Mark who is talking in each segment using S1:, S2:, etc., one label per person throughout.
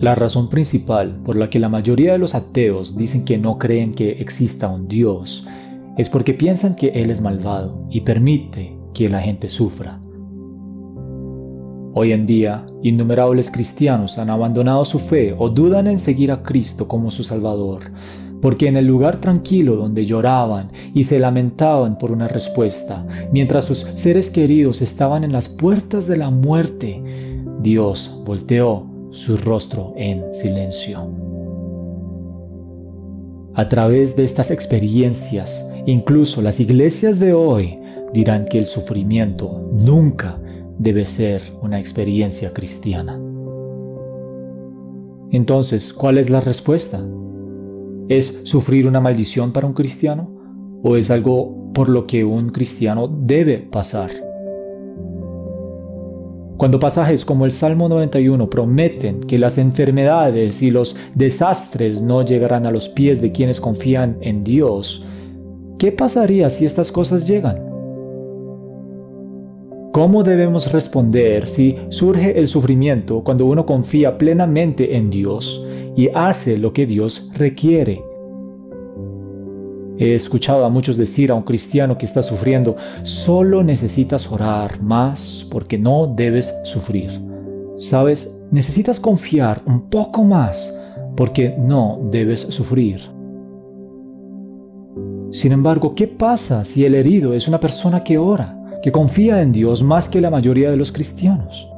S1: La razón principal por la que la mayoría de los ateos dicen que no creen que exista un Dios es porque piensan que Él es malvado y permite que la gente sufra. Hoy en día, innumerables cristianos han abandonado su fe o dudan en seguir a Cristo como su Salvador, porque en el lugar tranquilo donde lloraban y se lamentaban por una respuesta, mientras sus seres queridos estaban en las puertas de la muerte, Dios volteó su rostro en silencio. A través de estas experiencias, incluso las iglesias de hoy dirán que el sufrimiento nunca debe ser una experiencia cristiana. Entonces, ¿cuál es la respuesta? ¿Es sufrir una maldición para un cristiano? ¿O es algo por lo que un cristiano debe pasar? Cuando pasajes como el Salmo 91 prometen que las enfermedades y los desastres no llegarán a los pies de quienes confían en Dios, ¿qué pasaría si estas cosas llegan? ¿Cómo debemos responder si surge el sufrimiento cuando uno confía plenamente en Dios y hace lo que Dios requiere? He escuchado a muchos decir a un cristiano que está sufriendo, solo necesitas orar más porque no debes sufrir. Sabes, necesitas confiar un poco más porque no debes sufrir. Sin embargo, ¿qué pasa si el herido es una persona que ora, que confía en Dios más que la mayoría de los cristianos?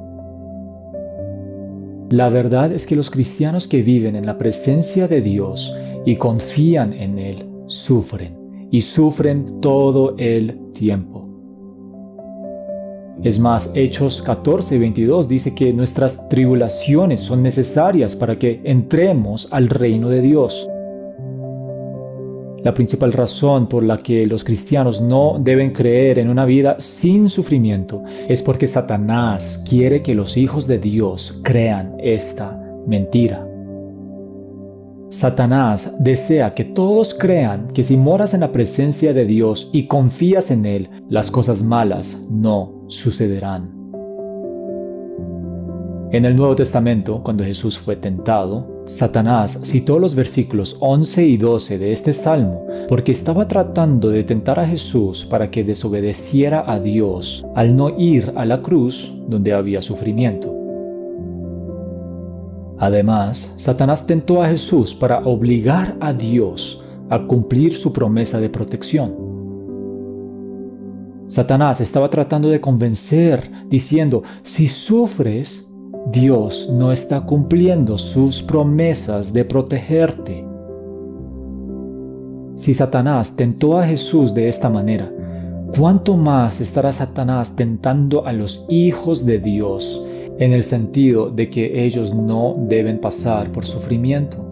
S1: La verdad es que los cristianos que viven en la presencia de Dios y confían en sufren y sufren todo el tiempo. Es más, Hechos 14, 22 dice que nuestras tribulaciones son necesarias para que entremos al reino de Dios. La principal razón por la que los cristianos no deben creer en una vida sin sufrimiento es porque Satanás quiere que los hijos de Dios crean esta mentira. Satanás desea que todos crean que si moras en la presencia de Dios y confías en Él, las cosas malas no sucederán. En el Nuevo Testamento, cuando Jesús fue tentado, Satanás citó los versículos 11 y 12 de este salmo porque estaba tratando de tentar a Jesús para que desobedeciera a Dios al no ir a la cruz donde había sufrimiento. Además, Satanás tentó a Jesús para obligar a Dios a cumplir su promesa de protección. Satanás estaba tratando de convencer, diciendo, si sufres, Dios no está cumpliendo sus promesas de protegerte. Si Satanás tentó a Jesús de esta manera, ¿cuánto más estará Satanás tentando a los hijos de Dios en el sentido de que ellos no deben pasar por sufrimiento.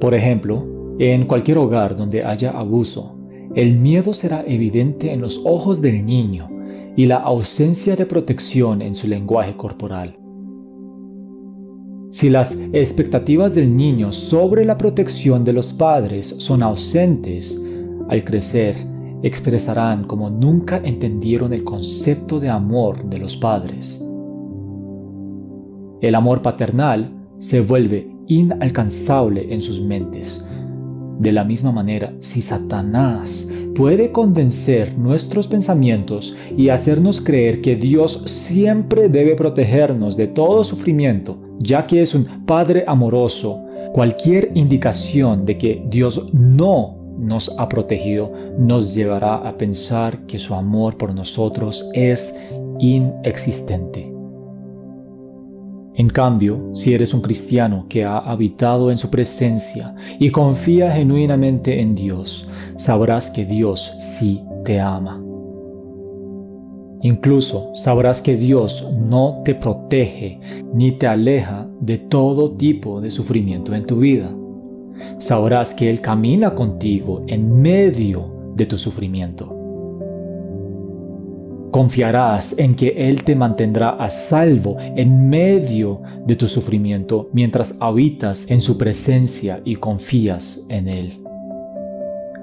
S1: Por ejemplo, en cualquier hogar donde haya abuso, el miedo será evidente en los ojos del niño y la ausencia de protección en su lenguaje corporal. Si las expectativas del niño sobre la protección de los padres son ausentes, al crecer expresarán como nunca entendieron el concepto de amor de los padres. El amor paternal se vuelve inalcanzable en sus mentes. De la misma manera, si Satanás puede convencer nuestros pensamientos y hacernos creer que Dios siempre debe protegernos de todo sufrimiento, ya que es un Padre amoroso, cualquier indicación de que Dios no nos ha protegido nos llevará a pensar que su amor por nosotros es inexistente. En cambio, si eres un cristiano que ha habitado en su presencia y confía genuinamente en Dios, sabrás que Dios sí te ama. Incluso sabrás que Dios no te protege ni te aleja de todo tipo de sufrimiento en tu vida sabrás que Él camina contigo en medio de tu sufrimiento. Confiarás en que Él te mantendrá a salvo en medio de tu sufrimiento mientras habitas en su presencia y confías en Él.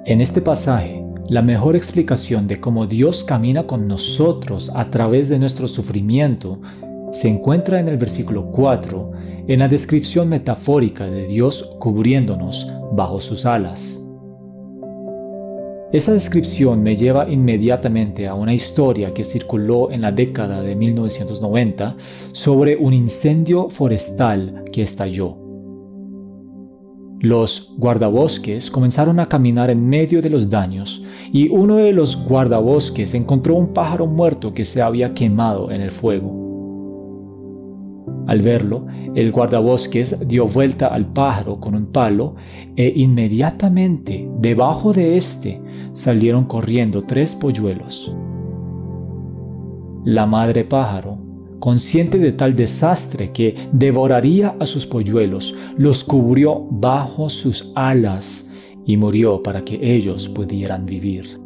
S1: En este pasaje, la mejor explicación de cómo Dios camina con nosotros a través de nuestro sufrimiento se encuentra en el versículo 4, en la descripción metafórica de Dios cubriéndonos bajo sus alas. Esta descripción me lleva inmediatamente a una historia que circuló en la década de 1990 sobre un incendio forestal que estalló. Los guardabosques comenzaron a caminar en medio de los daños y uno de los guardabosques encontró un pájaro muerto que se había quemado en el fuego. Al verlo, el guardabosques dio vuelta al pájaro con un palo e inmediatamente debajo de éste salieron corriendo tres polluelos. La madre pájaro, consciente de tal desastre que devoraría a sus polluelos, los cubrió bajo sus alas y murió para que ellos pudieran vivir.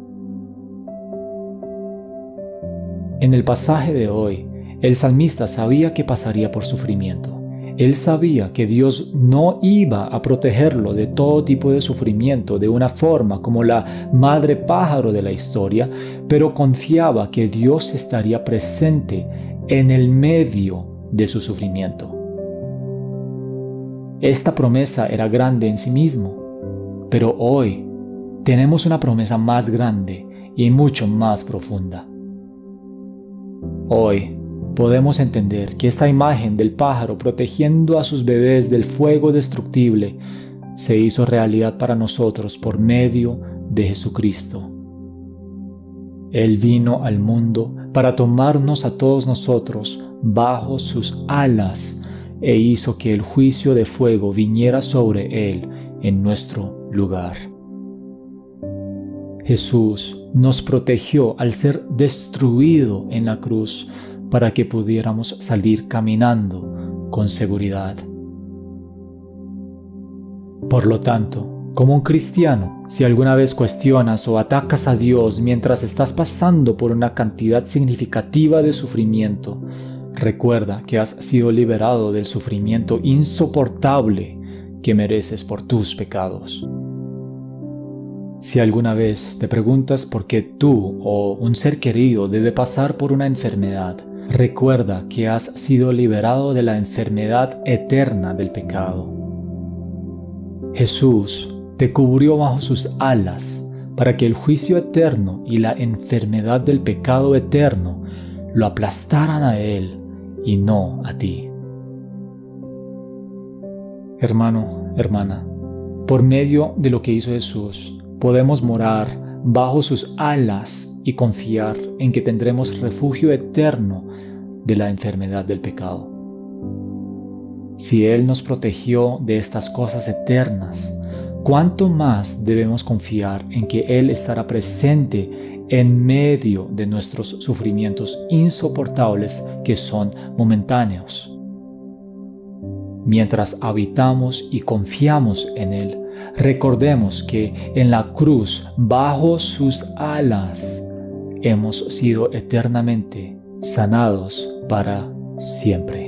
S1: En el pasaje de hoy, el salmista sabía que pasaría por sufrimiento. Él sabía que Dios no iba a protegerlo de todo tipo de sufrimiento de una forma como la madre pájaro de la historia, pero confiaba que Dios estaría presente en el medio de su sufrimiento. Esta promesa era grande en sí mismo, pero hoy tenemos una promesa más grande y mucho más profunda. Hoy podemos entender que esta imagen del pájaro protegiendo a sus bebés del fuego destructible se hizo realidad para nosotros por medio de Jesucristo. Él vino al mundo para tomarnos a todos nosotros bajo sus alas e hizo que el juicio de fuego viniera sobre Él en nuestro lugar. Jesús nos protegió al ser destruido en la cruz para que pudiéramos salir caminando con seguridad. Por lo tanto, como un cristiano, si alguna vez cuestionas o atacas a Dios mientras estás pasando por una cantidad significativa de sufrimiento, recuerda que has sido liberado del sufrimiento insoportable que mereces por tus pecados. Si alguna vez te preguntas por qué tú o un ser querido debe pasar por una enfermedad, Recuerda que has sido liberado de la enfermedad eterna del pecado. Jesús te cubrió bajo sus alas para que el juicio eterno y la enfermedad del pecado eterno lo aplastaran a Él y no a ti. Hermano, hermana, por medio de lo que hizo Jesús, podemos morar bajo sus alas y confiar en que tendremos refugio eterno de la enfermedad del pecado. Si Él nos protegió de estas cosas eternas, ¿cuánto más debemos confiar en que Él estará presente en medio de nuestros sufrimientos insoportables que son momentáneos? Mientras habitamos y confiamos en Él, recordemos que en la cruz, bajo sus alas, hemos sido eternamente sanados para siempre.